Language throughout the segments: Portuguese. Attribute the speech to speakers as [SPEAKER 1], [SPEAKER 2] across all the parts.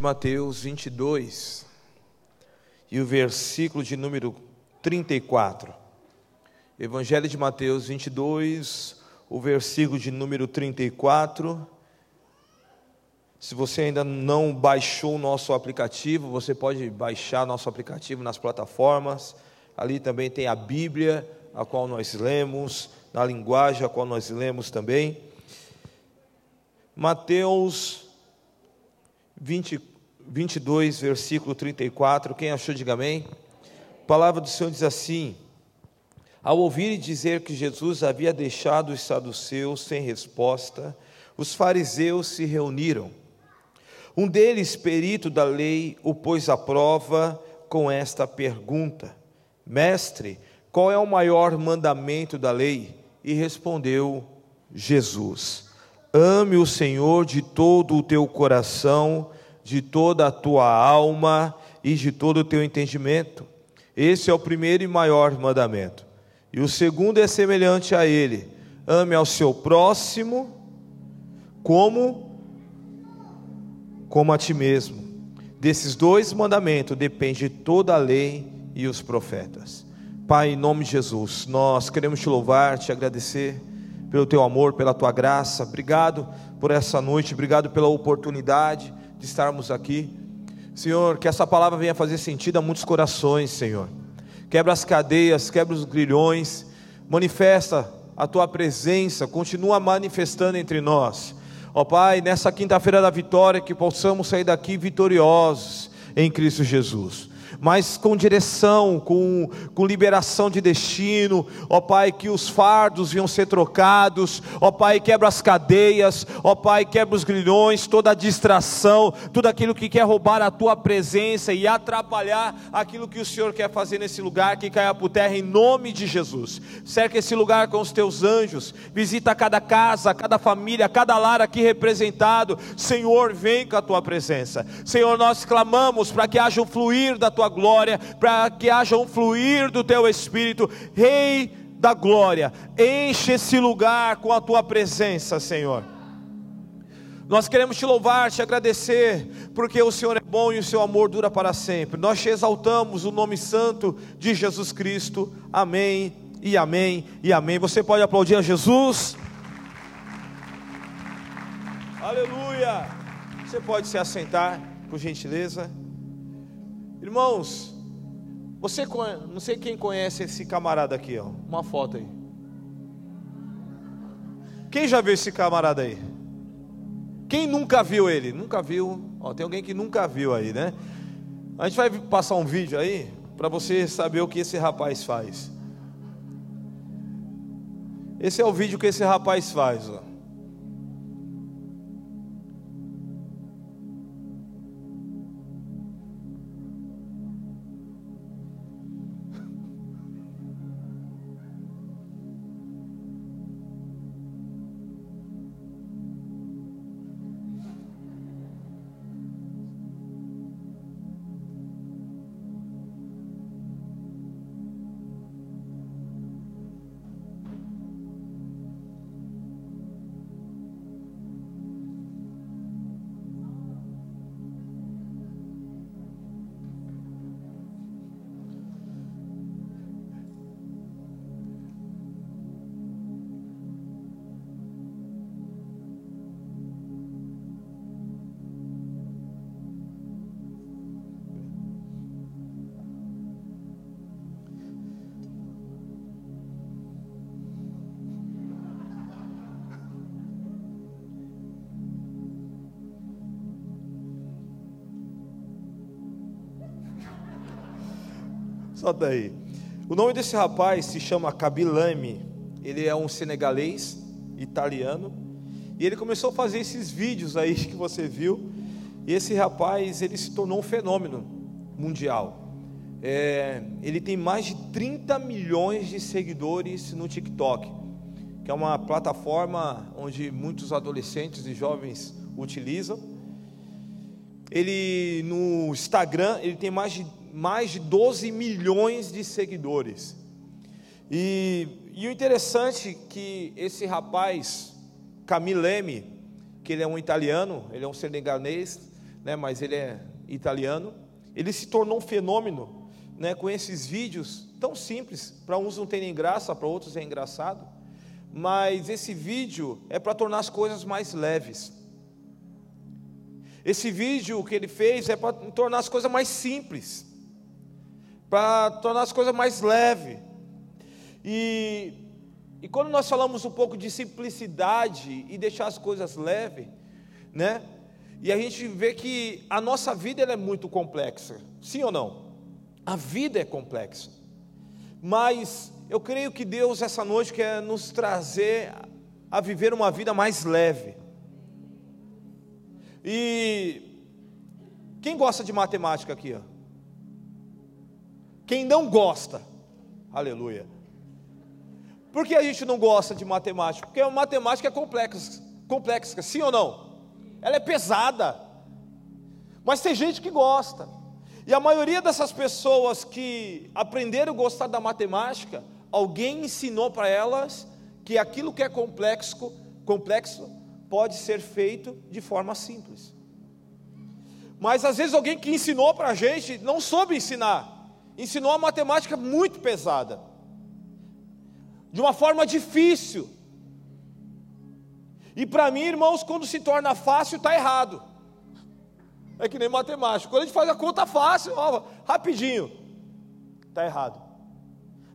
[SPEAKER 1] de Mateus 22 e o versículo de número 34. Evangelho de Mateus 22, o versículo de número 34. Se você ainda não baixou o nosso aplicativo, você pode baixar nosso aplicativo nas plataformas. Ali também tem a Bíblia, a qual nós lemos, na linguagem a qual nós lemos também. Mateus 20, 22, versículo 34. Quem achou, diga amém. A palavra do Senhor diz assim: Ao ouvir dizer que Jesus havia deixado os saduceus sem resposta, os fariseus se reuniram. Um deles, perito da lei, o pôs à prova com esta pergunta: Mestre, qual é o maior mandamento da lei? E respondeu Jesus: Ame o Senhor de todo o teu coração, de toda a tua alma e de todo o teu entendimento. Esse é o primeiro e maior mandamento. E o segundo é semelhante a ele: ame ao seu próximo como como a ti mesmo. Desses dois mandamentos depende toda a lei e os profetas. Pai, em nome de Jesus, nós queremos te louvar, te agradecer pelo teu amor, pela tua graça. Obrigado por essa noite, obrigado pela oportunidade de estarmos aqui. Senhor, que essa palavra venha fazer sentido a muitos corações, Senhor. Quebra as cadeias, quebra os grilhões, manifesta a tua presença, continua manifestando entre nós. Ó Pai, nessa quinta-feira da vitória, que possamos sair daqui vitoriosos em Cristo Jesus mas com direção, com, com liberação de destino, ó Pai, que os fardos venham ser trocados, ó Pai, quebra as cadeias, ó Pai, quebra os grilhões, toda a distração, tudo aquilo que quer roubar a tua presença e atrapalhar aquilo que o Senhor quer fazer nesse lugar, que caia por terra em nome de Jesus. Cerca esse lugar com os teus anjos, visita cada casa, cada família, cada lar aqui representado. Senhor, vem com a tua presença. Senhor, nós clamamos para que haja um fluir da tua glória, para que haja um fluir do teu espírito, Rei da glória, enche esse lugar com a tua presença, Senhor. Nós queremos te louvar, te agradecer, porque o Senhor é bom e o seu amor dura para sempre. Nós te exaltamos o nome santo de Jesus Cristo. Amém e amém e amém. Você pode aplaudir a Jesus. Aleluia. Você pode se assentar, por gentileza. Irmãos, você não sei quem conhece esse camarada aqui, ó. Uma foto aí. Quem já viu esse camarada aí? Quem nunca viu ele? Nunca viu? Ó, tem alguém que nunca viu aí, né? A gente vai passar um vídeo aí para você saber o que esse rapaz faz. Esse é o vídeo que esse rapaz faz, ó. Aí. O nome desse rapaz se chama Kabilame. Ele é um senegalês, italiano. E ele começou a fazer esses vídeos aí que você viu. E esse rapaz, ele se tornou um fenômeno mundial. É, ele tem mais de 30 milhões de seguidores no TikTok, que é uma plataforma onde muitos adolescentes e jovens utilizam. Ele no Instagram, ele tem mais de mais de 12 milhões de seguidores. E, e o interessante é que esse rapaz, Camileme, que ele é um italiano, ele é um senegalês, né, mas ele é italiano. Ele se tornou um fenômeno né, com esses vídeos tão simples. Para uns não tem nem graça, para outros é engraçado. Mas esse vídeo é para tornar as coisas mais leves. Esse vídeo que ele fez é para tornar as coisas mais simples, para tornar as coisas mais leves. E, e quando nós falamos um pouco de simplicidade e deixar as coisas leves, né? E a gente vê que a nossa vida é muito complexa, sim ou não? A vida é complexa, mas eu creio que Deus essa noite quer nos trazer a viver uma vida mais leve. E quem gosta de matemática aqui? Ó? Quem não gosta? Aleluia. Por que a gente não gosta de matemática? Porque a matemática é complexa, complexa, sim ou não? Ela é pesada. Mas tem gente que gosta. E a maioria dessas pessoas que aprenderam a gostar da matemática, alguém ensinou para elas que aquilo que é complexo, complexo pode ser feito de forma simples. Mas às vezes alguém que ensinou para a gente não soube ensinar, ensinou a matemática muito pesada, de uma forma difícil. E para mim, irmãos, quando se torna fácil, está errado. É que nem matemática. Quando a gente faz a conta fácil, ó, rapidinho, está errado.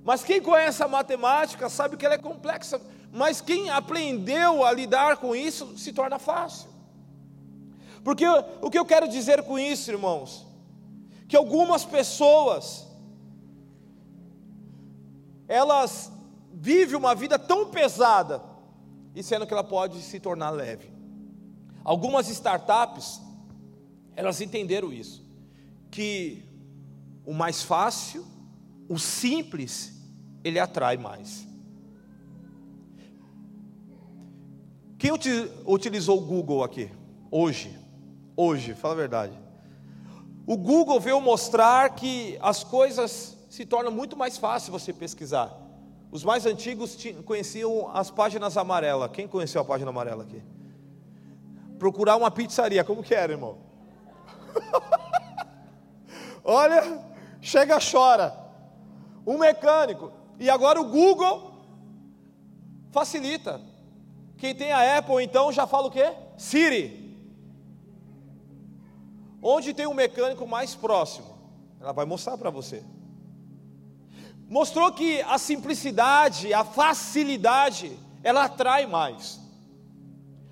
[SPEAKER 1] Mas quem conhece a matemática sabe que ela é complexa mas quem aprendeu a lidar com isso se torna fácil. Porque o que eu quero dizer com isso, irmãos? Que algumas pessoas elas vivem uma vida tão pesada e sendo que ela pode se tornar leve. Algumas startups elas entenderam isso, que o mais fácil, o simples, ele atrai mais. Quem utilizou o Google aqui? Hoje. Hoje, fala a verdade. O Google veio mostrar que as coisas se tornam muito mais fáceis você pesquisar. Os mais antigos conheciam as páginas amarelas. Quem conheceu a página amarela aqui? Procurar uma pizzaria, como que era, irmão? Olha, chega, chora. Um mecânico. E agora o Google facilita. Quem tem a Apple então já fala o quê? Siri. Onde tem um mecânico mais próximo? Ela vai mostrar para você. Mostrou que a simplicidade, a facilidade, ela atrai mais.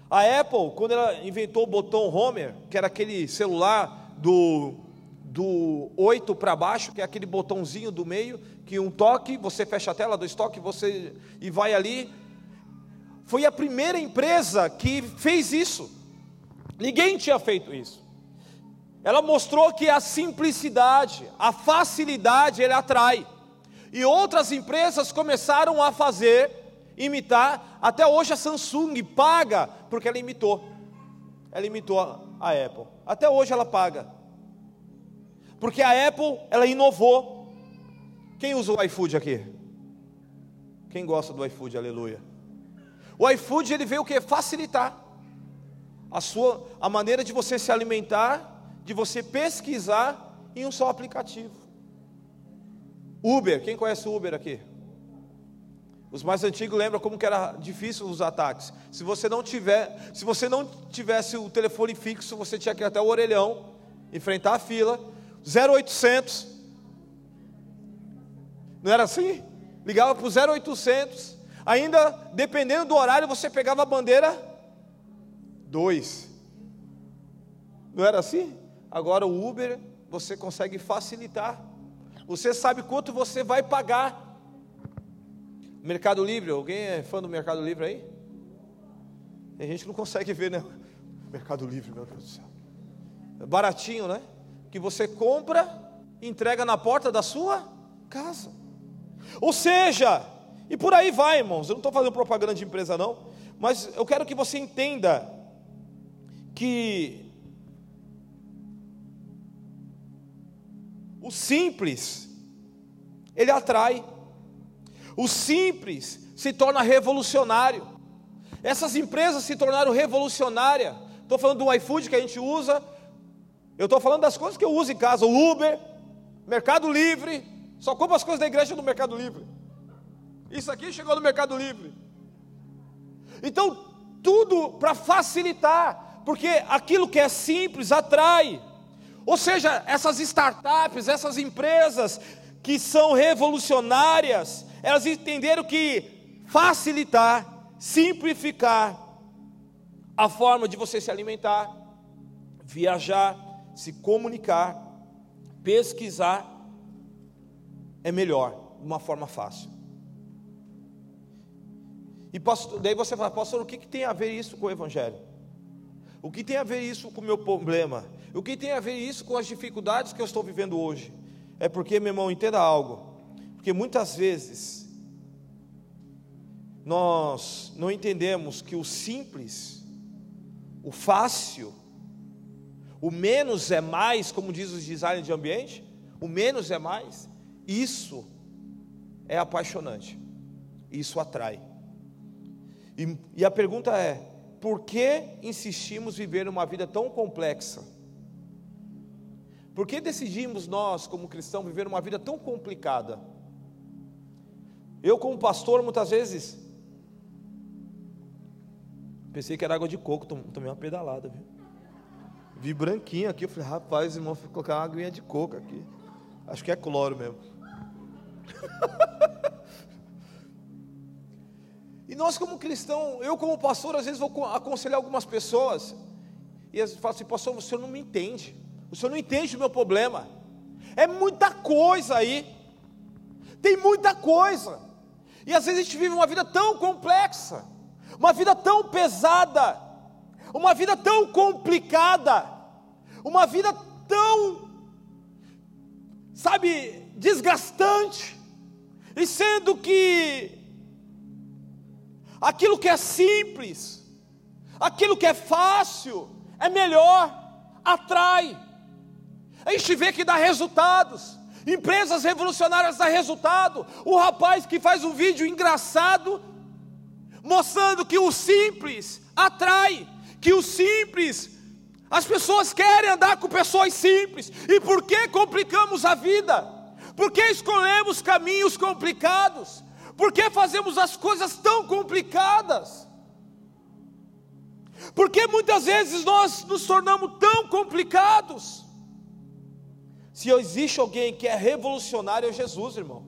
[SPEAKER 1] A Apple, quando ela inventou o botão Homer, que era aquele celular do, do 8 para baixo, que é aquele botãozinho do meio, que um toque, você fecha a tela, dois toques, você e vai ali, foi a primeira empresa que fez isso. Ninguém tinha feito isso. Ela mostrou que a simplicidade, a facilidade, ele atrai. E outras empresas começaram a fazer, imitar. Até hoje a Samsung paga porque ela imitou. Ela imitou a Apple. Até hoje ela paga. Porque a Apple, ela inovou. Quem usa o iFood aqui? Quem gosta do iFood? Aleluia. O iFood ele veio o que? Facilitar a sua a maneira de você se alimentar, de você pesquisar em um só aplicativo. Uber, quem conhece o Uber aqui? Os mais antigos lembram como que era difícil os ataques. Se você não tiver, se você não tivesse o telefone fixo, você tinha que ir até o orelhão, enfrentar a fila, 0800. Não era assim? Ligava para o 0800 Ainda, dependendo do horário, você pegava a bandeira 2. Não era assim? Agora o Uber, você consegue facilitar. Você sabe quanto você vai pagar. Mercado Livre, alguém é fã do Mercado Livre aí? Tem gente que não consegue ver, né? Mercado Livre, meu Deus do céu. É baratinho, né? Que você compra e entrega na porta da sua casa. Ou seja, e por aí vai, irmãos. Eu não estou fazendo propaganda de empresa, não. Mas eu quero que você entenda que o simples, ele atrai. O simples se torna revolucionário. Essas empresas se tornaram revolucionárias. Estou falando do iFood que a gente usa, Eu estou falando das coisas que eu uso em casa, o Uber, Mercado Livre, só compro as coisas da igreja no Mercado Livre. Isso aqui chegou no Mercado Livre. Então, tudo para facilitar, porque aquilo que é simples atrai. Ou seja, essas startups, essas empresas que são revolucionárias, elas entenderam que facilitar, simplificar a forma de você se alimentar, viajar, se comunicar, pesquisar, é melhor, de uma forma fácil. E pastor, daí você fala, pastor, o que, que tem a ver isso com o Evangelho? O que tem a ver isso com o meu problema? O que tem a ver isso com as dificuldades que eu estou vivendo hoje? É porque, meu irmão, entenda algo. Porque muitas vezes nós não entendemos que o simples, o fácil, o menos é mais, como diz os designers de ambiente, o menos é mais, isso é apaixonante, isso atrai. E, e a pergunta é: por que insistimos viver uma vida tão complexa? Por que decidimos nós, como cristãos, viver uma vida tão complicada? Eu, como pastor, muitas vezes pensei que era água de coco, tomei uma pedalada, viu? Vi branquinho aqui, eu falei, rapaz, irmão, vou colocar uma aguinha de coco aqui. Acho que é cloro mesmo. E nós, como cristão, eu, como pastor, às vezes vou aconselhar algumas pessoas, e falo assim, pastor, o senhor não me entende, o senhor não entende o meu problema, é muita coisa aí, tem muita coisa, e às vezes a gente vive uma vida tão complexa, uma vida tão pesada, uma vida tão complicada, uma vida tão, sabe, desgastante, e sendo que aquilo que é simples, aquilo que é fácil, é melhor, atrai. A gente vê que dá resultados. Empresas revolucionárias dão resultado. O rapaz que faz um vídeo engraçado, mostrando que o simples atrai, que o simples, as pessoas querem andar com pessoas simples. E por que complicamos a vida? Por que escolhemos caminhos complicados? Por que fazemos as coisas tão complicadas? Porque muitas vezes nós nos tornamos tão complicados. Se existe alguém que é revolucionário, é Jesus, irmão.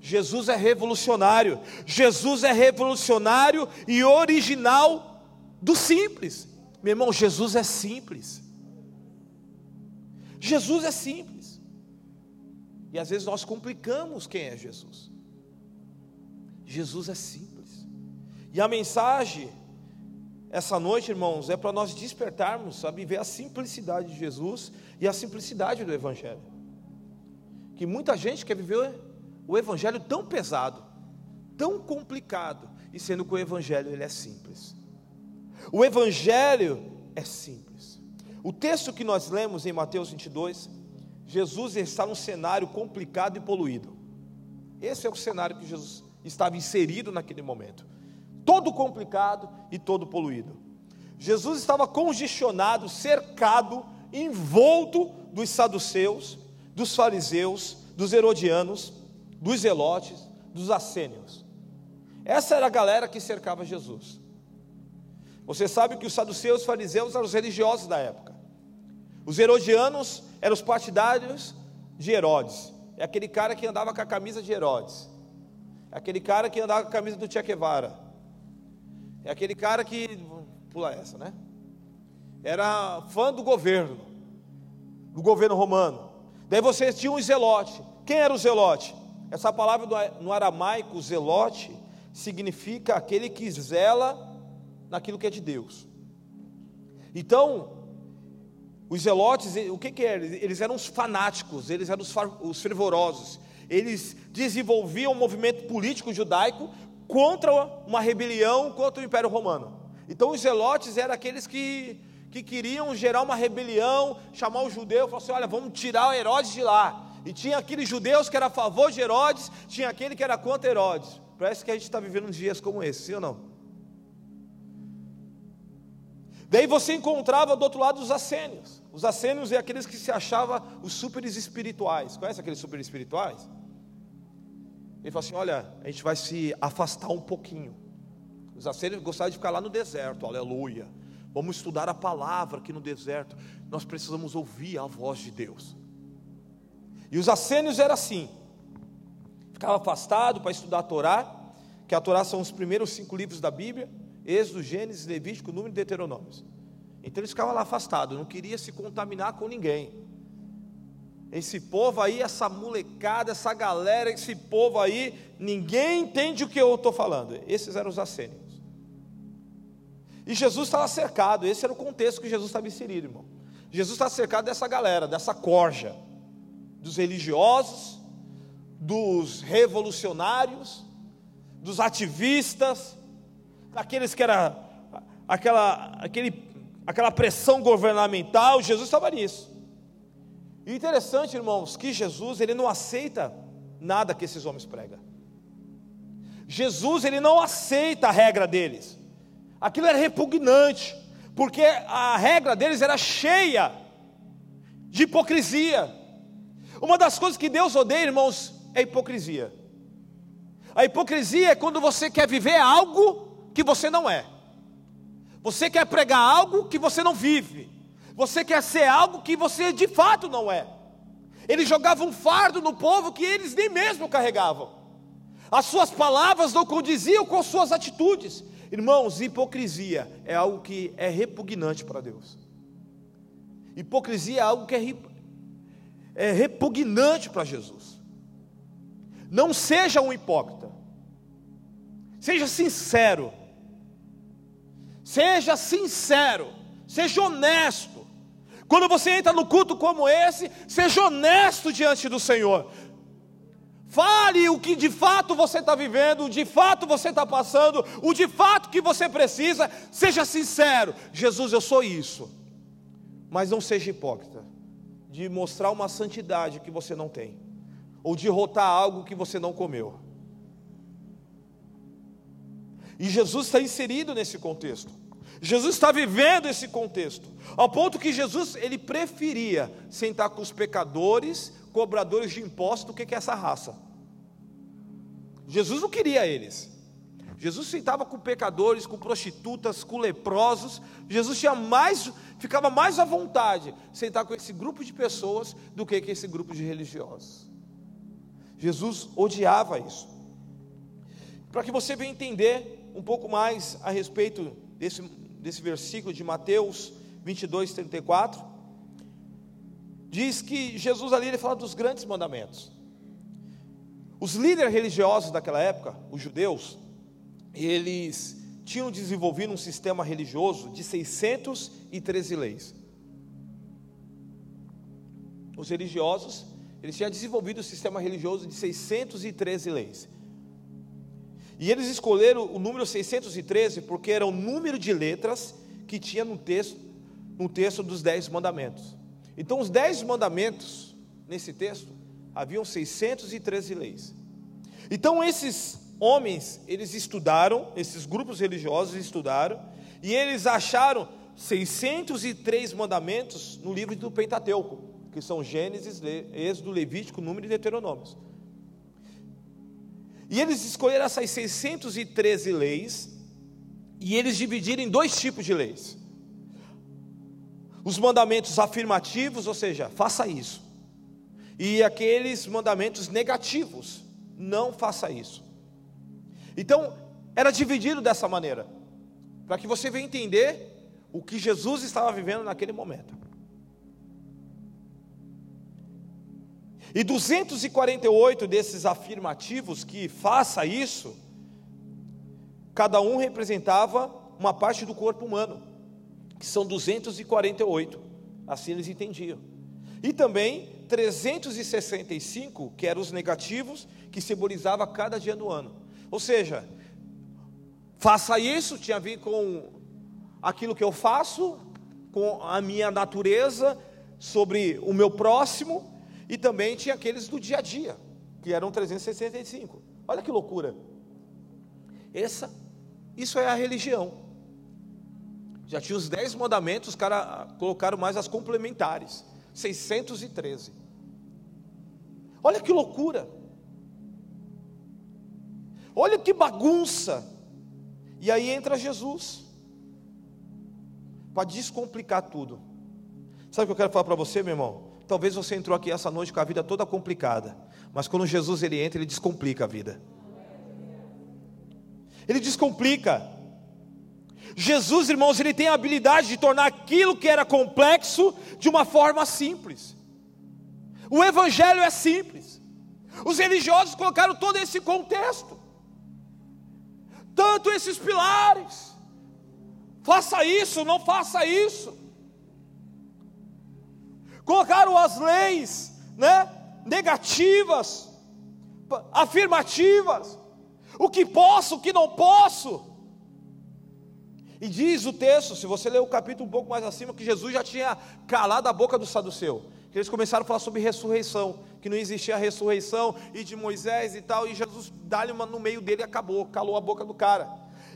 [SPEAKER 1] Jesus é revolucionário. Jesus é revolucionário e original do simples. Meu irmão, Jesus é simples. Jesus é simples. E às vezes nós complicamos quem é Jesus. Jesus é simples. E a mensagem essa noite, irmãos, é para nós despertarmos, sabe, ver a simplicidade de Jesus e a simplicidade do Evangelho. Que muita gente quer viver o Evangelho tão pesado, tão complicado, e sendo que o Evangelho ele é simples. O Evangelho é simples. O texto que nós lemos em Mateus 22, Jesus está num cenário complicado e poluído. Esse é o cenário que Jesus estava inserido naquele momento, todo complicado e todo poluído. Jesus estava congestionado, cercado, envolto dos saduceus, dos fariseus, dos herodianos, dos zelotes, dos assênios. Essa era a galera que cercava Jesus. Você sabe que os saduceus e fariseus eram os religiosos da época. Os herodianos eram os partidários de Herodes. É aquele cara que andava com a camisa de Herodes. É aquele cara que andava com a camisa do Che Guevara. É aquele cara que. Pula essa, né? Era fã do governo, do governo romano. Daí você tinha um zelote. Quem era o zelote? Essa palavra no aramaico, zelote, significa aquele que zela naquilo que é de Deus. Então, os zelotes, o que, que eram? Eles eram os fanáticos, eles eram os fervorosos, eles desenvolviam um movimento político judaico contra uma rebelião contra o Império Romano. Então os zelotes eram aqueles que, que queriam gerar uma rebelião, chamar o judeu falar assim: olha, vamos tirar o Herodes de lá. E tinha aqueles judeus que eram a favor de Herodes, tinha aquele que era contra Herodes. Parece que a gente está vivendo dias como esse, sim ou não? Daí você encontrava do outro lado os assênios. Os assênios é aqueles que se achavam os superes espirituais. Conhece aqueles superes espirituais? Ele falou assim: Olha, a gente vai se afastar um pouquinho. Os assênios gostavam de ficar lá no deserto, aleluia. Vamos estudar a palavra aqui no deserto. Nós precisamos ouvir a voz de Deus. E os assênios era assim: ficava afastado para estudar a Torá, que a Torá são os primeiros cinco livros da Bíblia: Êxodo, Gênesis, Levítico, Número e Deuteronômios. Então eles ficavam lá afastados, não queria se contaminar com ninguém. Esse povo aí, essa molecada, essa galera, esse povo aí, ninguém entende o que eu estou falando. Esses eram os assênios. E Jesus estava cercado, esse era o contexto que Jesus estava inserido, irmão. Jesus estava cercado dessa galera, dessa corja, dos religiosos, dos revolucionários, dos ativistas, daqueles que era aquela, aquele aquela pressão governamental, Jesus estava nisso. E interessante, irmãos, que Jesus ele não aceita nada que esses homens pregam. Jesus ele não aceita a regra deles. Aquilo era repugnante, porque a regra deles era cheia de hipocrisia. Uma das coisas que Deus odeia, irmãos, é hipocrisia. A hipocrisia é quando você quer viver algo que você não é. Você quer pregar algo que você não vive. Você quer ser algo que você de fato não é. Eles jogavam um fardo no povo que eles nem mesmo carregavam. As suas palavras não condiziam com suas atitudes. Irmãos, hipocrisia é algo que é repugnante para Deus. Hipocrisia é algo que é, é repugnante para Jesus. Não seja um hipócrita. Seja sincero. Seja sincero, seja honesto. Quando você entra no culto como esse, seja honesto diante do Senhor. Fale o que de fato você está vivendo, o de fato você está passando, o de fato que você precisa. Seja sincero, Jesus, eu sou isso. Mas não seja hipócrita, de mostrar uma santidade que você não tem, ou de rotar algo que você não comeu. E Jesus está inserido nesse contexto. Jesus está vivendo esse contexto, ao ponto que Jesus ele preferia sentar com os pecadores, cobradores de impostos, do que, que essa raça. Jesus não queria eles. Jesus sentava com pecadores, com prostitutas, com leprosos. Jesus tinha mais, ficava mais à vontade sentar com esse grupo de pessoas do que com esse grupo de religiosos. Jesus odiava isso. Para que você venha entender um pouco mais a respeito desse, desse versículo de Mateus 22, 34, diz que Jesus ali ele fala dos grandes mandamentos. Os líderes religiosos daquela época, os judeus, eles tinham desenvolvido um sistema religioso de 613 leis. Os religiosos, eles tinham desenvolvido um sistema religioso de 613 leis. E eles escolheram o número 613 porque era o número de letras que tinha no texto, no texto dos Dez Mandamentos. Então, os Dez Mandamentos, nesse texto, haviam 613 leis. Então, esses homens, eles estudaram, esses grupos religiosos estudaram, e eles acharam 603 mandamentos no livro do Pentateuco, que são Gênesis, Êxodo, Levítico, Número e Deuteronômios. E eles escolheram essas 613 leis, e eles dividiram em dois tipos de leis: os mandamentos afirmativos, ou seja, faça isso, e aqueles mandamentos negativos, não faça isso. Então, era dividido dessa maneira, para que você venha entender o que Jesus estava vivendo naquele momento. E 248 desses afirmativos que faça isso, cada um representava uma parte do corpo humano, que são 248, assim eles entendiam. E também 365, que eram os negativos, que simbolizava cada dia do ano. Ou seja, faça isso, tinha a ver com aquilo que eu faço, com a minha natureza, sobre o meu próximo, e também tinha aqueles do dia a dia, que eram 365. Olha que loucura. Essa, isso é a religião. Já tinha os dez mandamentos, os caras colocaram mais as complementares. 613. Olha que loucura. Olha que bagunça. E aí entra Jesus. Para descomplicar tudo. Sabe o que eu quero falar para você, meu irmão? Talvez você entrou aqui essa noite com a vida toda complicada, mas quando Jesus ele entra, ele descomplica a vida. Ele descomplica. Jesus, irmãos, ele tem a habilidade de tornar aquilo que era complexo de uma forma simples. O evangelho é simples. Os religiosos colocaram todo esse contexto. Tanto esses pilares. Faça isso, não faça isso. Colocaram as leis, né, negativas, afirmativas. O que posso, o que não posso. E diz o texto, se você ler o capítulo um pouco mais acima, que Jesus já tinha calado a boca do saduceu. Que eles começaram a falar sobre ressurreição, que não existia a ressurreição, e de Moisés e tal, e Jesus dá-lhe uma no meio dele e acabou, calou a boca do cara.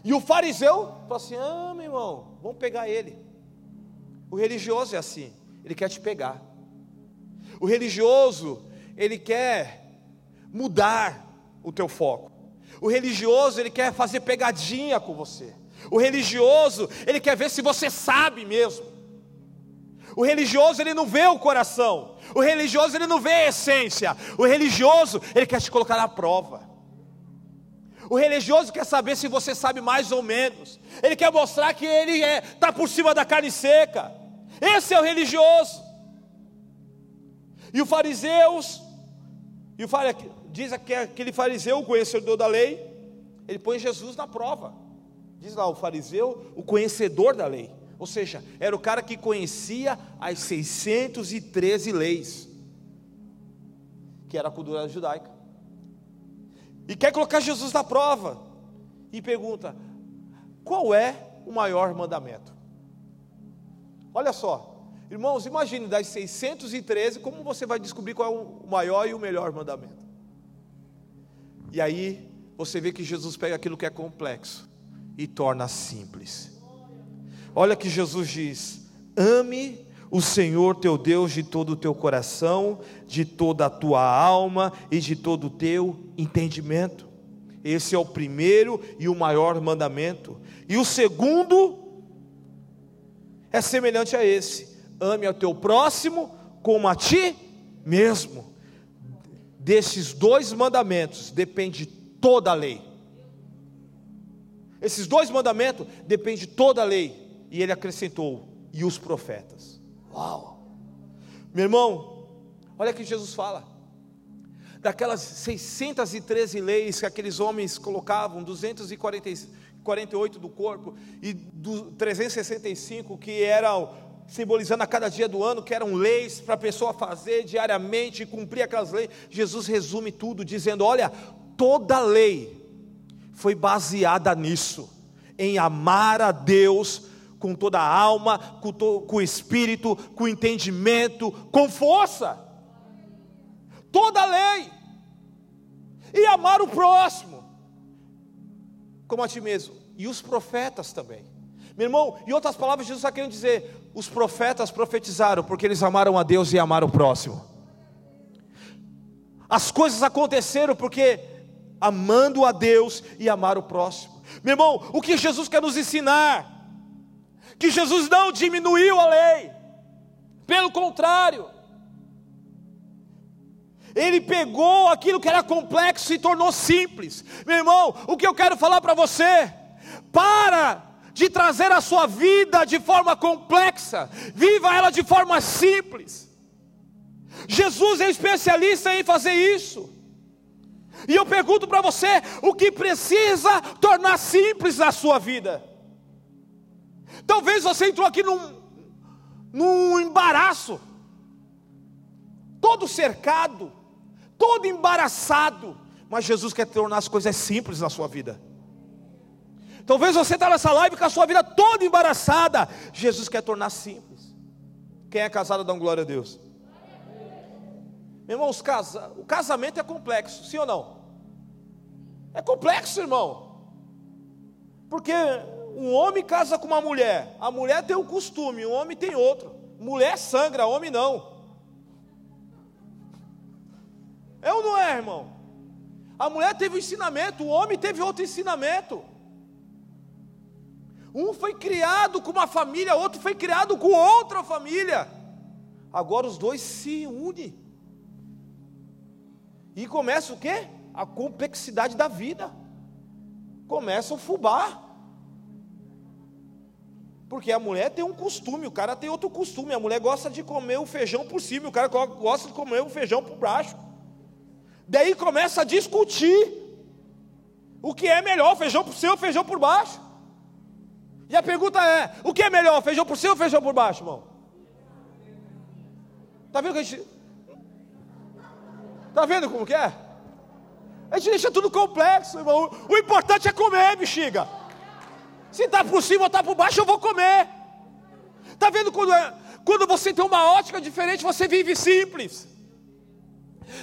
[SPEAKER 1] E o fariseu falou assim: Ah, meu irmão, vamos pegar ele. O religioso é assim, ele quer te pegar. O religioso, ele quer mudar o teu foco. O religioso, ele quer fazer pegadinha com você. O religioso, ele quer ver se você sabe mesmo. O religioso, ele não vê o coração. O religioso, ele não vê a essência. O religioso, ele quer te colocar na prova. O religioso quer saber se você sabe mais ou menos. Ele quer mostrar que ele está é, tá por cima da carne seca. Esse é o religioso. E o fariseus, e o diz que aquele fariseu, o conhecedor da lei, ele põe Jesus na prova. Diz lá o fariseu, o conhecedor da lei. Ou seja, era o cara que conhecia as 613 leis, que era a cultura judaica. E quer colocar Jesus na prova. E pergunta: qual é o maior mandamento? Olha só, irmãos, imagine das 613, como você vai descobrir qual é o maior e o melhor mandamento? E aí você vê que Jesus pega aquilo que é complexo e torna simples. Olha que Jesus diz: ame o Senhor teu Deus de todo o teu coração, de toda a tua alma e de todo o teu entendimento. Esse é o primeiro e o maior mandamento. E o segundo é semelhante a esse: ame ao teu próximo como a ti mesmo. Desses dois mandamentos depende toda a lei. Esses dois mandamentos depende toda a lei. E ele acrescentou: e os profetas. Uau! Meu irmão, olha que Jesus fala. Daquelas 613 leis que aqueles homens colocavam, 248 do corpo e do 365 que eram simbolizando a cada dia do ano, que eram leis para a pessoa fazer diariamente e cumprir aquelas leis. Jesus resume tudo dizendo: olha, toda lei foi baseada nisso, em amar a Deus com toda a alma, com, to, com o espírito, com o entendimento, com força. Toda a lei. E amar o próximo, como a ti mesmo. E os profetas também. Meu irmão, em outras palavras, Jesus está querendo dizer: os profetas profetizaram porque eles amaram a Deus e amaram o próximo. As coisas aconteceram porque amando a Deus e amar o próximo. Meu irmão, o que Jesus quer nos ensinar? Que Jesus não diminuiu a lei, pelo contrário, ele pegou aquilo que era complexo e tornou simples. Meu irmão, o que eu quero falar para você? Para de trazer a sua vida de forma complexa, viva ela de forma simples. Jesus é especialista em fazer isso. E eu pergunto para você: o que precisa tornar simples a sua vida? Talvez você entrou aqui num, num embaraço, todo cercado, todo embaraçado, mas Jesus quer tornar as coisas simples na sua vida. Talvez você está nessa live com a sua vida toda embaraçada, Jesus quer tornar simples. Quem é casado dá glória a Deus. Meu irmão, casa, o casamento é complexo, sim ou não? É complexo, irmão. Porque um homem casa com uma mulher, a mulher tem um costume, o homem tem outro. Mulher sangra, homem não. É ou não é, irmão? A mulher teve um ensinamento, o homem teve outro ensinamento. Um foi criado com uma família, outro foi criado com outra família. Agora os dois se unem. E começa o quê? A complexidade da vida. Começa o fubá. Porque a mulher tem um costume, o cara tem outro costume. A mulher gosta de comer o feijão por cima, o cara gosta de comer o feijão por baixo. Daí começa a discutir o que é melhor, feijão por cima ou feijão por baixo. E a pergunta é: o que é melhor, feijão por cima ou feijão por baixo, irmão? Está vendo que a gente. Está vendo como que é? A gente deixa tudo complexo, irmão. O importante é comer, bexiga. Se está por cima ou está por baixo, eu vou comer. Está vendo quando, é, quando você tem uma ótica diferente, você vive simples.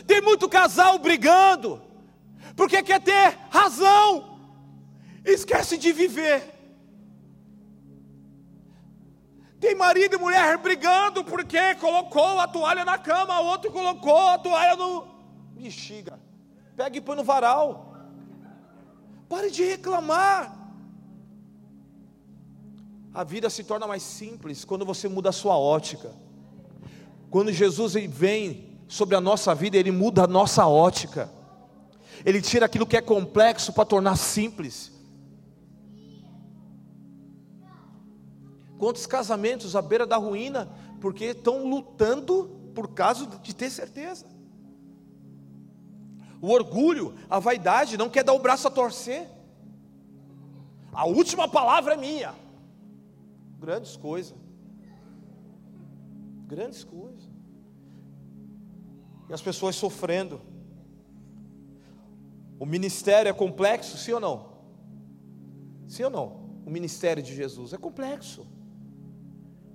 [SPEAKER 1] Tem muito casal brigando, porque quer ter razão, esquece de viver. Tem marido e mulher brigando porque colocou a toalha na cama, o outro colocou a toalha no. Bexiga. Pega e põe no varal. Pare de reclamar. A vida se torna mais simples quando você muda a sua ótica. Quando Jesus vem sobre a nossa vida, Ele muda a nossa ótica. Ele tira aquilo que é complexo para tornar simples. Quantos casamentos à beira da ruína, porque estão lutando por causa de ter certeza. O orgulho, a vaidade, não quer dar o braço a torcer. A última palavra é minha. Grandes coisas. Grandes coisas. E as pessoas sofrendo. O ministério é complexo, sim ou não? Sim ou não? O ministério de Jesus é complexo.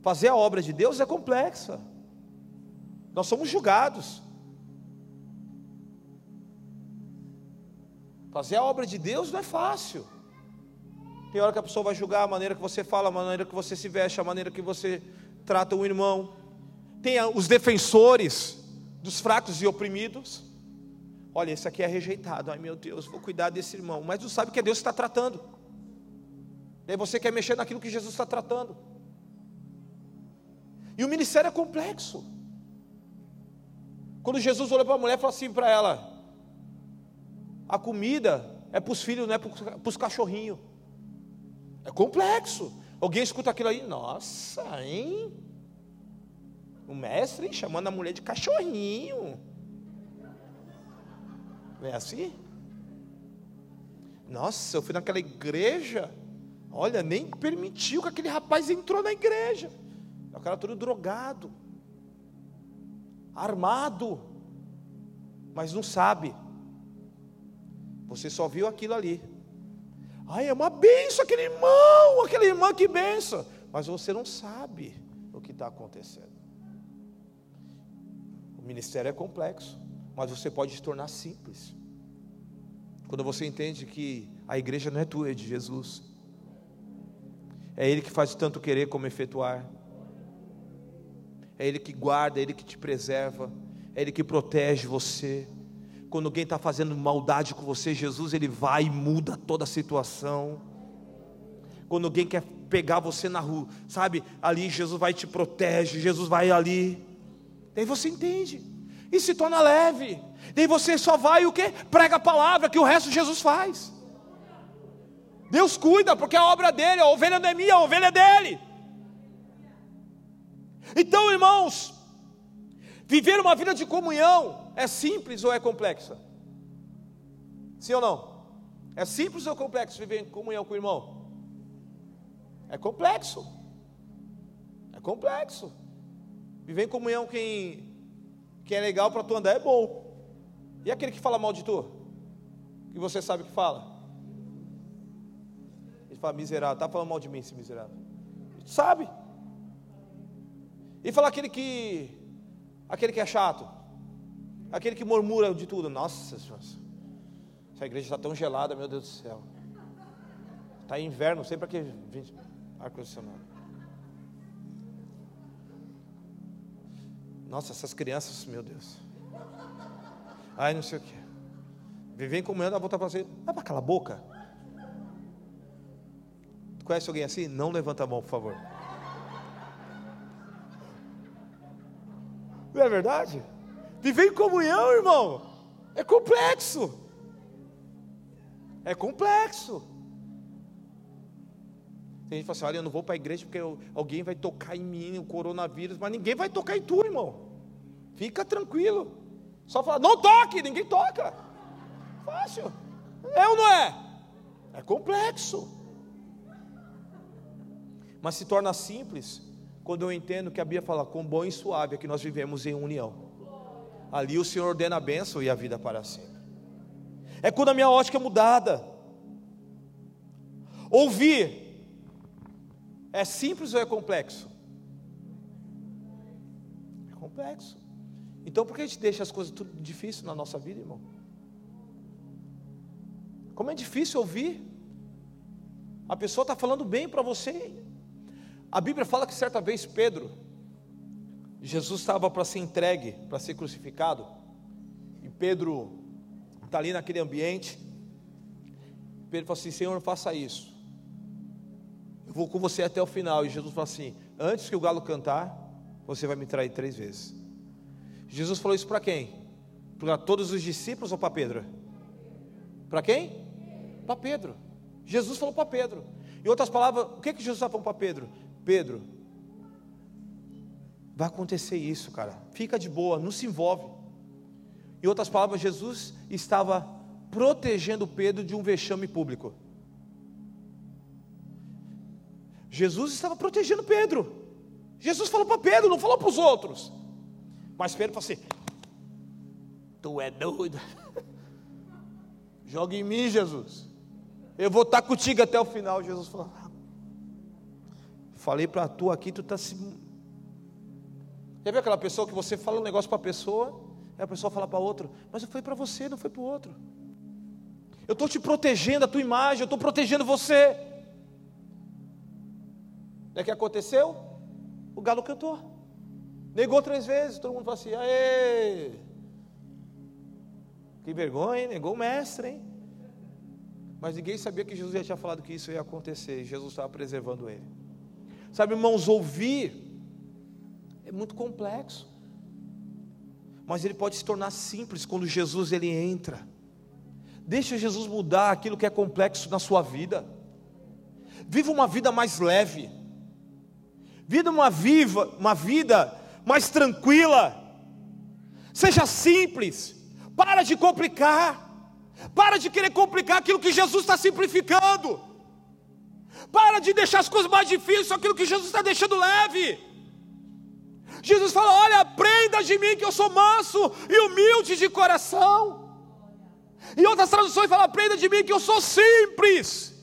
[SPEAKER 1] Fazer a obra de Deus é complexa. Nós somos julgados. Fazer a obra de Deus não é fácil. Tem hora que a pessoa vai julgar a maneira que você fala, a maneira que você se veste, a maneira que você trata o irmão. Tem os defensores dos fracos e oprimidos. Olha, esse aqui é rejeitado. Ai meu Deus, vou cuidar desse irmão. Mas não sabe que é Deus que está tratando. E aí você quer mexer naquilo que Jesus está tratando. E o ministério é complexo. Quando Jesus olhou para a mulher falou assim para ela: a comida é para os filhos, não é para os cachorrinhos. É complexo. Alguém escuta aquilo aí, nossa, hein? O mestre hein, chamando a mulher de cachorrinho. Não é assim? Nossa, eu fui naquela igreja. Olha, nem permitiu que aquele rapaz entrou na igreja. O cara todo drogado, armado, mas não sabe. Você só viu aquilo ali. Ai, é uma benção aquele irmão, aquele irmã que benção. Mas você não sabe o que está acontecendo. O ministério é complexo, mas você pode se tornar simples. Quando você entende que a igreja não é tua, é de Jesus. É Ele que faz tanto querer como efetuar é Ele que guarda, é Ele que te preserva, é Ele que protege você. Quando alguém está fazendo maldade com você, Jesus, Ele vai e muda toda a situação. Quando alguém quer pegar você na rua, sabe, ali Jesus vai e te protege, Jesus vai ali. Daí você entende, e se torna leve. Daí você só vai o que? Prega a palavra, que o resto Jesus faz. Deus cuida, porque a obra dele, a ovelha não é minha, a ovelha é dele. Então, irmãos, viver uma vida de comunhão é simples ou é complexa? Sim ou não? É simples ou complexo viver em comunhão com o irmão? É complexo. É complexo. Viver em comunhão quem, quem é legal para tu andar é bom. E aquele que fala mal de tu? Que você sabe que fala? Ele fala miserável, está falando mal de mim esse miserável. Sabe? E falar aquele que aquele que é chato, aquele que murmura de tudo. Nossa, essa igreja está tão gelada, meu Deus do céu. Tá inverno, não sei que ar-condicionado. Nossa, essas crianças, meu Deus. Ai, não sei o que. Vivem comendo, a volta para você. Vai para aquela boca. Conhece alguém assim? Não levanta a mão, por favor. Não é verdade? Viver em comunhão, irmão, é complexo. É complexo. Tem gente que fala assim: olha, eu não vou para a igreja porque alguém vai tocar em mim o coronavírus, mas ninguém vai tocar em tu, irmão. Fica tranquilo. Só fala, não toque, ninguém toca. Fácil. É ou não é? É complexo. Mas se torna simples quando eu entendo que a Bíblia fala com bom e suave é que nós vivemos em união. Ali o Senhor ordena a bênção e a vida para sempre. É quando a minha ótica é mudada. Ouvir é simples ou é complexo? É complexo. Então por que a gente deixa as coisas tudo difícil na nossa vida, irmão? Como é difícil ouvir. A pessoa está falando bem para você. A Bíblia fala que certa vez Pedro, Jesus estava para ser entregue, para ser crucificado, e Pedro está ali naquele ambiente. Pedro falou assim: Senhor, não faça isso. Eu vou com você até o final. E Jesus falou assim: Antes que o galo cantar, você vai me trair três vezes. Jesus falou isso para quem? Para todos os discípulos ou para Pedro? Para quem? Para Pedro. Jesus falou para Pedro. Em outras palavras, o que, que Jesus falou para Pedro? Pedro, vai acontecer isso, cara. Fica de boa, não se envolve. Em outras palavras, Jesus estava protegendo Pedro de um vexame público. Jesus estava protegendo Pedro. Jesus falou para Pedro, não falou para os outros. Mas Pedro falou assim: Tu é doido. Joga em mim, Jesus. Eu vou estar contigo até o final. Jesus falou: Falei para tu aqui, tu está se. Já viu aquela pessoa que você fala um negócio para a pessoa, e a pessoa fala para outra, mas foi para você, não foi para o outro. Eu estou te protegendo a tua imagem, eu estou protegendo você. O que aconteceu? O galo cantou. Negou três vezes, todo mundo falou assim: aê! Que vergonha, hein? negou o mestre, hein? Mas ninguém sabia que Jesus já tinha falado que isso ia acontecer, e Jesus estava preservando ele. Sabe, irmãos, ouvir é muito complexo. Mas ele pode se tornar simples quando Jesus ele entra. Deixa Jesus mudar aquilo que é complexo na sua vida. Viva uma vida mais leve. Viva uma viva, uma vida mais tranquila. Seja simples. Para de complicar. Para de querer complicar aquilo que Jesus está simplificando. Para de deixar as coisas mais difíceis, aquilo que Jesus está deixando leve. Jesus fala: Olha, aprenda de mim que eu sou manso e humilde de coração. Em outras traduções fala: Aprenda de mim que eu sou simples.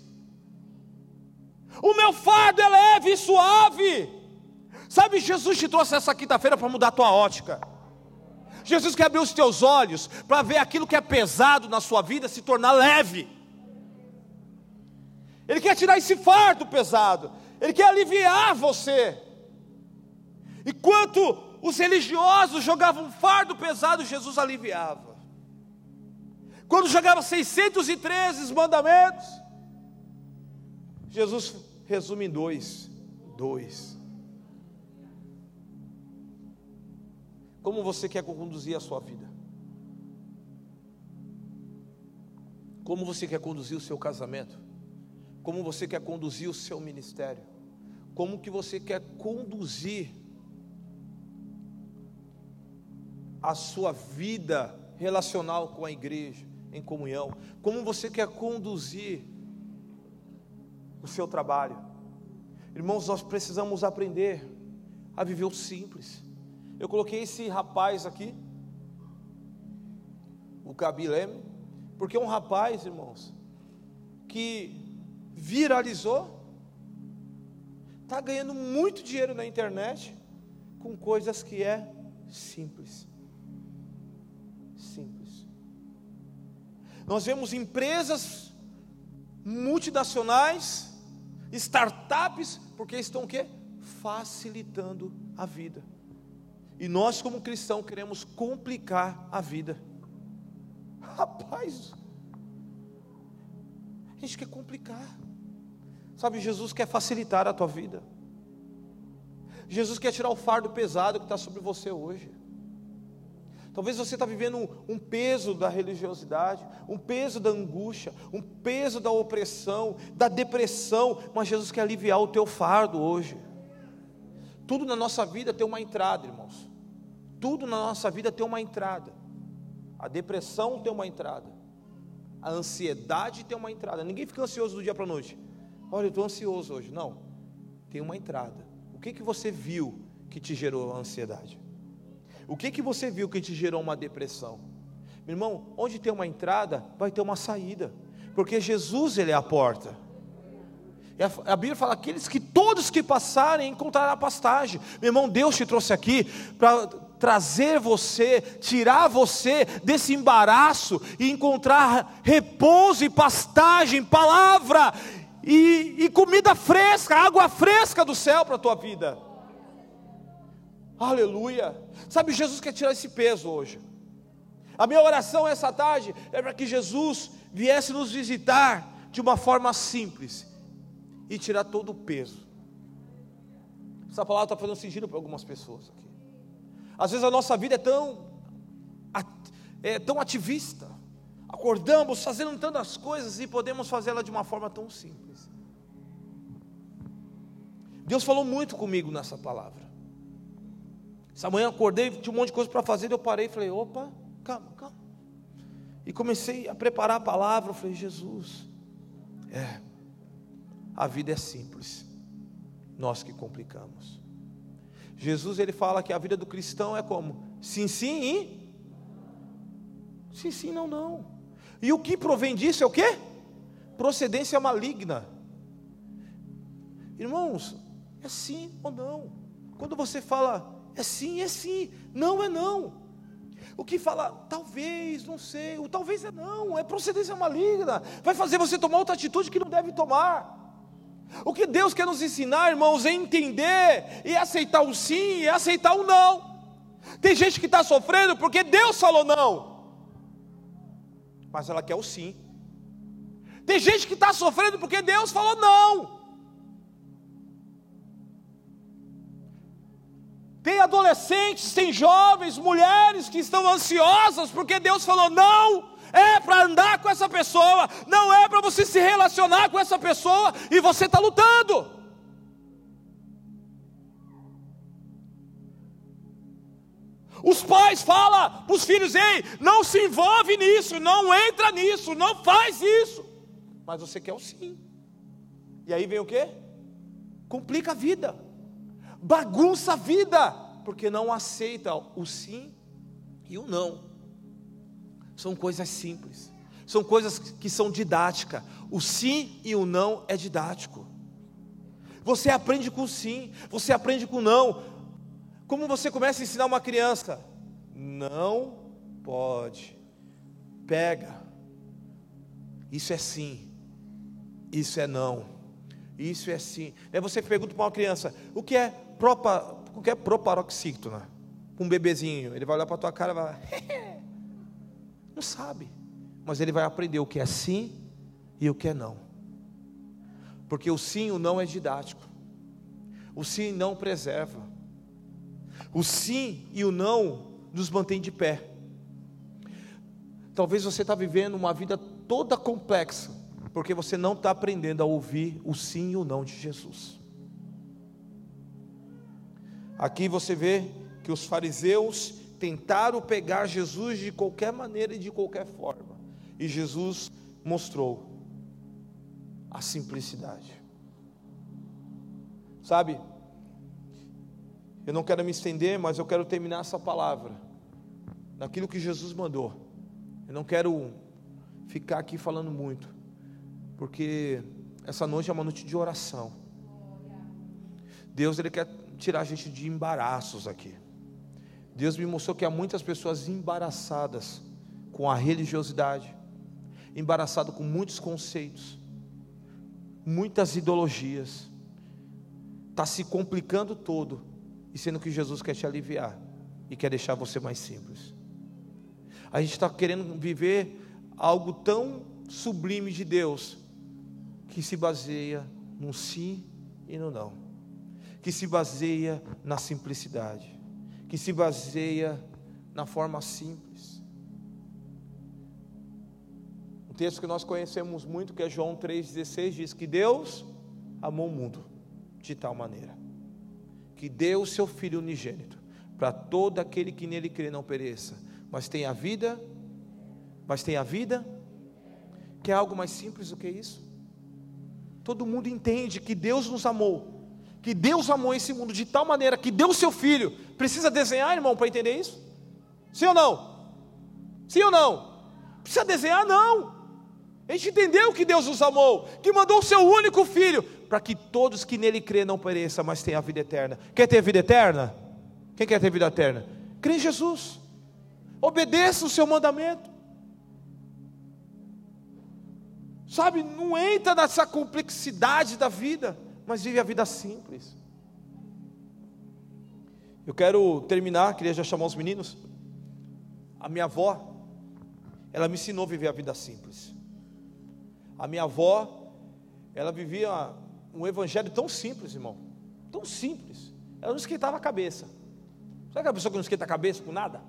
[SPEAKER 1] O meu fardo é leve e suave. Sabe, Jesus te trouxe essa quinta-feira para mudar a tua ótica. Jesus quer abrir os teus olhos para ver aquilo que é pesado na sua vida se tornar leve. Ele quer tirar esse fardo pesado, Ele quer aliviar você. Enquanto os religiosos jogavam um fardo pesado, Jesus aliviava. Quando jogava 613 mandamentos, Jesus resume em dois: dois. Como você quer conduzir a sua vida? Como você quer conduzir o seu casamento? como você quer conduzir o seu ministério, como que você quer conduzir a sua vida relacional com a igreja, em comunhão, como você quer conduzir o seu trabalho. Irmãos, nós precisamos aprender a viver o simples. Eu coloquei esse rapaz aqui, o Kabilem, porque é um rapaz, irmãos, que viralizou, está ganhando muito dinheiro na internet com coisas que é simples. Nós vemos empresas multinacionais, startups, porque estão o quê? Facilitando a vida. E nós, como cristãos, queremos complicar a vida. Rapaz, a gente quer complicar. Sabe, Jesus quer facilitar a tua vida. Jesus quer tirar o fardo pesado que está sobre você hoje. Talvez você está vivendo um, um, peso da religiosidade, um peso da angústia, um peso da opressão, da depressão, mas Jesus quer aliviar o teu fardo hoje. Tudo na nossa vida tem uma entrada, irmãos. Tudo na nossa vida tem uma entrada. A depressão tem uma entrada. A ansiedade tem uma entrada. Ninguém fica ansioso do dia para a noite. Olha, eu estou ansioso hoje. Não. Tem uma entrada. O que, que você viu que te gerou ansiedade? O que, que você viu que te gerou uma depressão? Meu irmão, onde tem uma entrada, vai ter uma saída. Porque Jesus, Ele é a porta. A Bíblia fala: aqueles que todos que passarem encontrarão a pastagem. Meu irmão, Deus te trouxe aqui para trazer você, tirar você desse embaraço e encontrar repouso e pastagem, palavra e, e comida fresca, água fresca do céu para a tua vida. Aleluia. Sabe, Jesus quer tirar esse peso hoje. A minha oração essa tarde é para que Jesus viesse nos visitar de uma forma simples e tirar todo o peso. Essa palavra está fazendo sentido para algumas pessoas aqui. Às vezes a nossa vida é tão, é tão ativista. Acordamos fazendo tantas coisas e podemos fazê-la de uma forma tão simples. Deus falou muito comigo nessa palavra. Essa manhã acordei, tinha um monte de coisa para fazer, eu parei e falei: opa, calma, calma. E comecei a preparar a palavra. Eu falei: Jesus, é, a vida é simples, nós que complicamos. Jesus ele fala que a vida do cristão é como? Sim, sim e sim, sim, não, não. E o que provém disso é o que? Procedência maligna. Irmãos, é sim ou não. Quando você fala é sim, é sim, não é não. O que fala talvez, não sei, o talvez é não, é procedência maligna, vai fazer você tomar outra atitude que não deve tomar. O que Deus quer nos ensinar, irmãos, é entender e aceitar o sim e aceitar o não. Tem gente que está sofrendo porque Deus falou não, mas ela quer o sim. Tem gente que está sofrendo porque Deus falou não. Tem adolescentes, tem jovens, mulheres que estão ansiosas porque Deus falou não é para andar com essa pessoa, não é para você se relacionar com essa pessoa e você está lutando. Os pais falam para os filhos: ei, não se envolve nisso, não entra nisso, não faz isso. Mas você quer o sim. E aí vem o que? Complica a vida, bagunça a vida, porque não aceita o sim e o não. São coisas simples, são coisas que são didáticas. O sim e o não é didático. Você aprende com o sim, você aprende com o não. Como você começa a ensinar uma criança? Não pode. Pega. Isso é sim. Isso é não. Isso é sim. Aí você pergunta para uma criança: o que é, propa, que é proparoxítona? Um bebezinho. Ele vai olhar para a tua cara e vai. Não sabe. Mas ele vai aprender o que é sim e o que é não. Porque o sim e o não é didático. O sim e não preserva. O sim e o não nos mantém de pé. Talvez você está vivendo uma vida toda complexa, porque você não está aprendendo a ouvir o sim e o não de Jesus. Aqui você vê que os fariseus tentaram pegar Jesus de qualquer maneira e de qualquer forma. E Jesus mostrou a simplicidade. Sabe? Eu não quero me estender, mas eu quero terminar essa palavra naquilo que Jesus mandou. Eu não quero ficar aqui falando muito, porque essa noite é uma noite de oração. Deus ele quer tirar a gente de embaraços aqui. Deus me mostrou que há muitas pessoas embaraçadas com a religiosidade, embaraçado com muitos conceitos, muitas ideologias, está se complicando todo, e sendo que Jesus quer te aliviar e quer deixar você mais simples. A gente está querendo viver algo tão sublime de Deus, que se baseia no sim e no não, que se baseia na simplicidade, que se baseia na forma simples. O texto que nós conhecemos muito, que é João 3,16, diz que Deus amou o mundo de tal maneira, que deu o seu Filho unigênito, para todo aquele que nele crê não pereça, mas tenha vida, mas tenha vida, que é algo mais simples do que isso? Todo mundo entende que Deus nos amou, que Deus amou esse mundo de tal maneira que deu o seu filho. Precisa desenhar, irmão, para entender isso? Sim ou não? Sim ou não? Precisa desenhar? Não. A gente entendeu que Deus nos amou, que mandou o seu único filho, para que todos que nele crê não pereçam, mas tenham a vida eterna. Quer ter vida eterna? Quem quer ter vida eterna? Crê em Jesus. Obedeça o seu mandamento. Sabe, não entra nessa complexidade da vida, mas vive a vida simples. Eu quero terminar, queria já chamar os meninos. A minha avó, ela me ensinou a viver a vida simples. A minha avó, ela vivia um evangelho tão simples, irmão. Tão simples. Ela não esquentava a cabeça. Sabe aquela pessoa que não esquenta a cabeça com nada?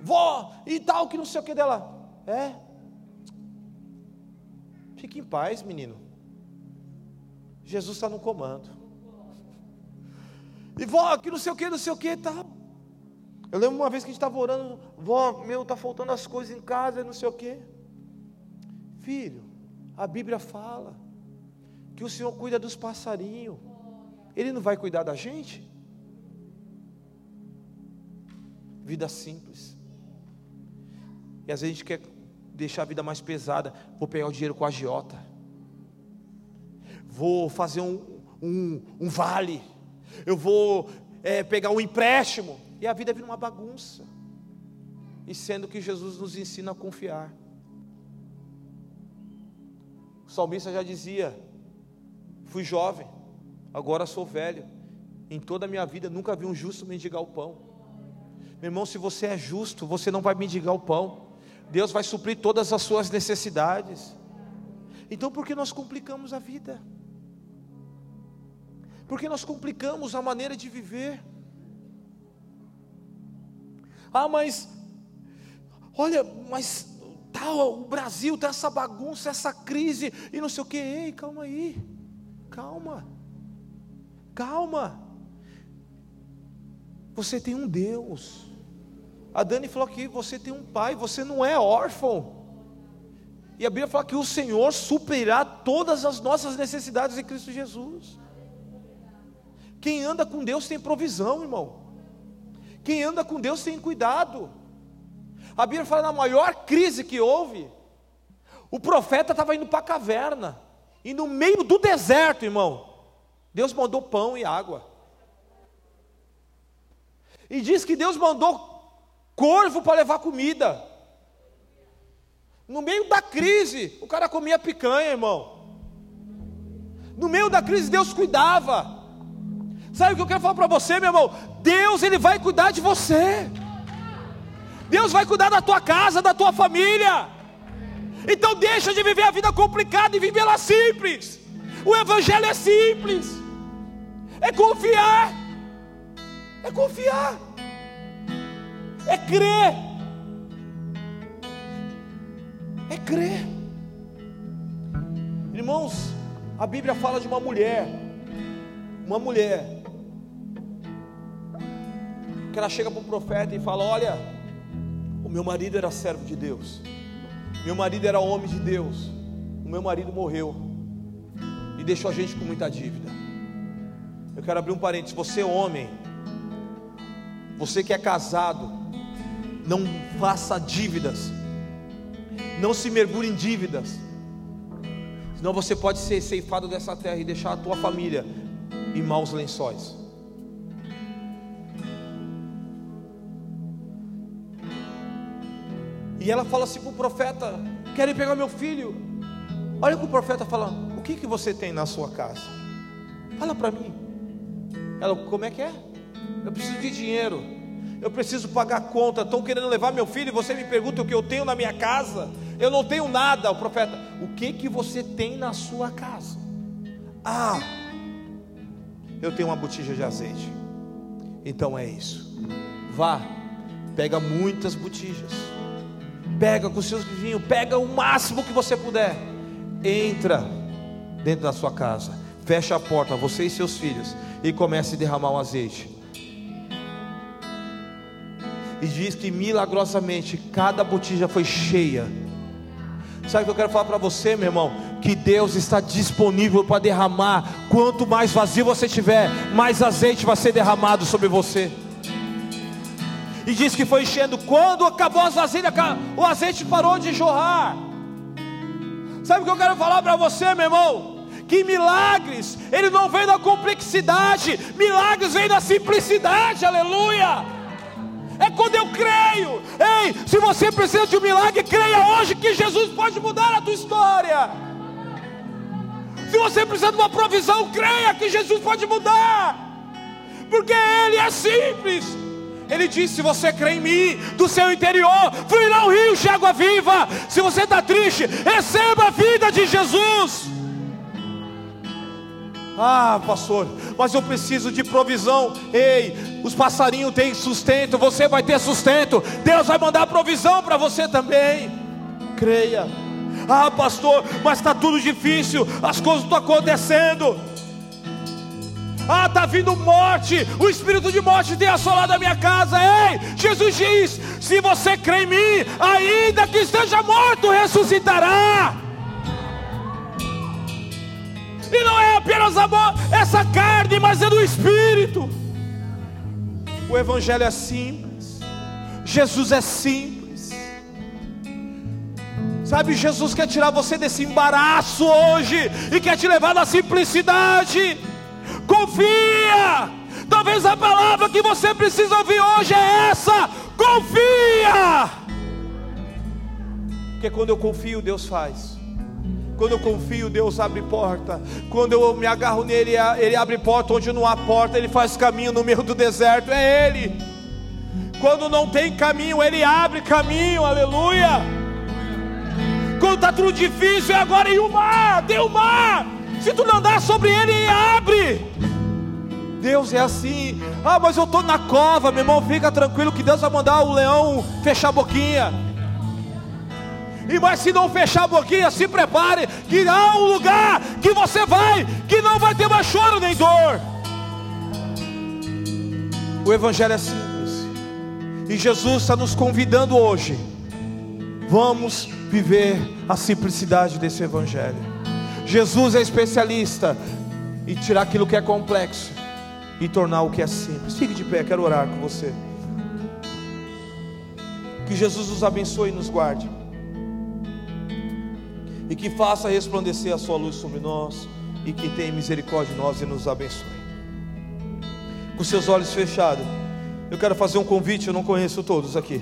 [SPEAKER 1] Vó, e tal, que não sei o que dela. É, Fique em paz, menino. Jesus está no comando. E vó, que não sei o que, não sei o que tal. Eu lembro uma vez que a gente estava orando, vó, meu, está faltando as coisas em casa, não sei o que. Filho, a Bíblia fala que o Senhor cuida dos passarinhos. Ele não vai cuidar da gente? Vida simples. E às vezes a gente quer deixar a vida mais pesada. Vou pegar o dinheiro com a agiota. Vou fazer um, um, um vale. Eu vou é, pegar um empréstimo. E a vida vira uma bagunça. E sendo que Jesus nos ensina a confiar. O salmista já dizia: Fui jovem, agora sou velho. Em toda a minha vida nunca vi um justo mendigar o pão. Meu irmão, se você é justo, você não vai mendigar o pão. Deus vai suprir todas as suas necessidades. Então, por que nós complicamos a vida? Por que nós complicamos a maneira de viver? Ah, mas, olha, mas tá, o Brasil está essa bagunça, essa crise, e não sei o que, ei, calma aí, calma, calma. Você tem um Deus a Dani falou que você tem um pai, você não é órfão. E a Bíblia fala que o Senhor suprirá todas as nossas necessidades em Cristo Jesus. Quem anda com Deus tem provisão, irmão. Quem anda com Deus tem cuidado. A Bíblia fala na maior crise que houve, o profeta estava indo para a caverna, e no meio do deserto, irmão, Deus mandou pão e água. E diz que Deus mandou corvo para levar comida. No meio da crise, o cara comia picanha, irmão. No meio da crise, Deus cuidava. Sabe o que eu quero falar para você, meu irmão? Deus, Ele vai cuidar de você. Deus vai cuidar da tua casa, da tua família. Então deixa de viver a vida complicada e viver ela simples. O Evangelho é simples. É confiar. É confiar é crer. É crer. Irmãos, a Bíblia fala de uma mulher, uma mulher, que ela chega para o profeta e fala: Olha, o meu marido era servo de Deus, meu marido era homem de Deus, o meu marido morreu e deixou a gente com muita dívida. Eu quero abrir um parênteses: você, homem, você que é casado, não faça dívidas, não se mergulhe em dívidas, senão você pode ser ceifado dessa terra e deixar a tua família em maus lençóis. E ela fala assim para o profeta: Querem pegar meu filho? Olha o que o profeta fala: O que, que você tem na sua casa? Fala para mim. Ela, como é que é? Eu preciso de dinheiro. Eu preciso pagar conta. Estão querendo levar meu filho e você me pergunta o que eu tenho na minha casa. Eu não tenho nada. O profeta, o que que você tem na sua casa? Ah, eu tenho uma botija de azeite. Então é isso. Vá, pega muitas botijas. Pega com seus vizinhos, pega o máximo que você puder. Entra dentro da sua casa, fecha a porta, você e seus filhos, e comece a derramar o azeite. E diz que milagrosamente cada botija foi cheia. Sabe o que eu quero falar para você, meu irmão? Que Deus está disponível para derramar. Quanto mais vazio você tiver, mais azeite vai ser derramado sobre você. E diz que foi enchendo. Quando acabou as vasilhas, o azeite parou de jorrar. Sabe o que eu quero falar para você, meu irmão? Que milagres, ele não vem da complexidade, milagres vêm da simplicidade, aleluia é quando eu creio. Ei, se você precisa de um milagre, creia hoje que Jesus pode mudar a tua história. Se você precisa de uma provisão, creia que Jesus pode mudar, porque Ele é simples. Ele disse: se você crê em mim, do seu interior fluirá um rio de água viva. Se você está triste, receba a vida de Jesus. Ah, pastor, mas eu preciso de provisão. Ei, os passarinhos têm sustento, você vai ter sustento. Deus vai mandar provisão para você também. Creia. Ah, pastor, mas está tudo difícil, as coisas estão acontecendo. Ah, está vindo morte, o espírito de morte tem assolado a minha casa. Ei, Jesus diz: se você crê em mim, ainda que esteja morto, ressuscitará. E não é apenas amor, essa carne, mas é do Espírito. O Evangelho é simples, Jesus é simples. Sabe, Jesus quer tirar você desse embaraço hoje e quer te levar na simplicidade. Confia. Talvez a palavra que você precisa ouvir hoje é essa: confia. Porque quando eu confio, Deus faz. Quando eu confio, Deus abre porta. Quando eu me agarro nele, Ele abre porta onde não há porta, Ele faz caminho no meio do deserto. É Ele. Quando não tem caminho, Ele abre caminho. Aleluia. Quando está tudo difícil, é agora em o mar. Tem o mar. Se tu não andar sobre ele, ele abre. Deus é assim. Ah, mas eu estou na cova, meu irmão. Fica tranquilo que Deus vai mandar o leão fechar a boquinha. E mas se não fechar a boquinha, se prepare, que há um lugar que você vai, que não vai ter mais choro nem dor. O Evangelho é simples, e Jesus está nos convidando hoje. Vamos viver a simplicidade desse Evangelho. Jesus é especialista em tirar aquilo que é complexo e tornar o que é simples. Fique de pé, quero orar com você. Que Jesus nos abençoe e nos guarde e que faça resplandecer a sua luz sobre nós e que tenha misericórdia de nós e nos abençoe. Com seus olhos fechados, eu quero fazer um convite, eu não conheço todos aqui.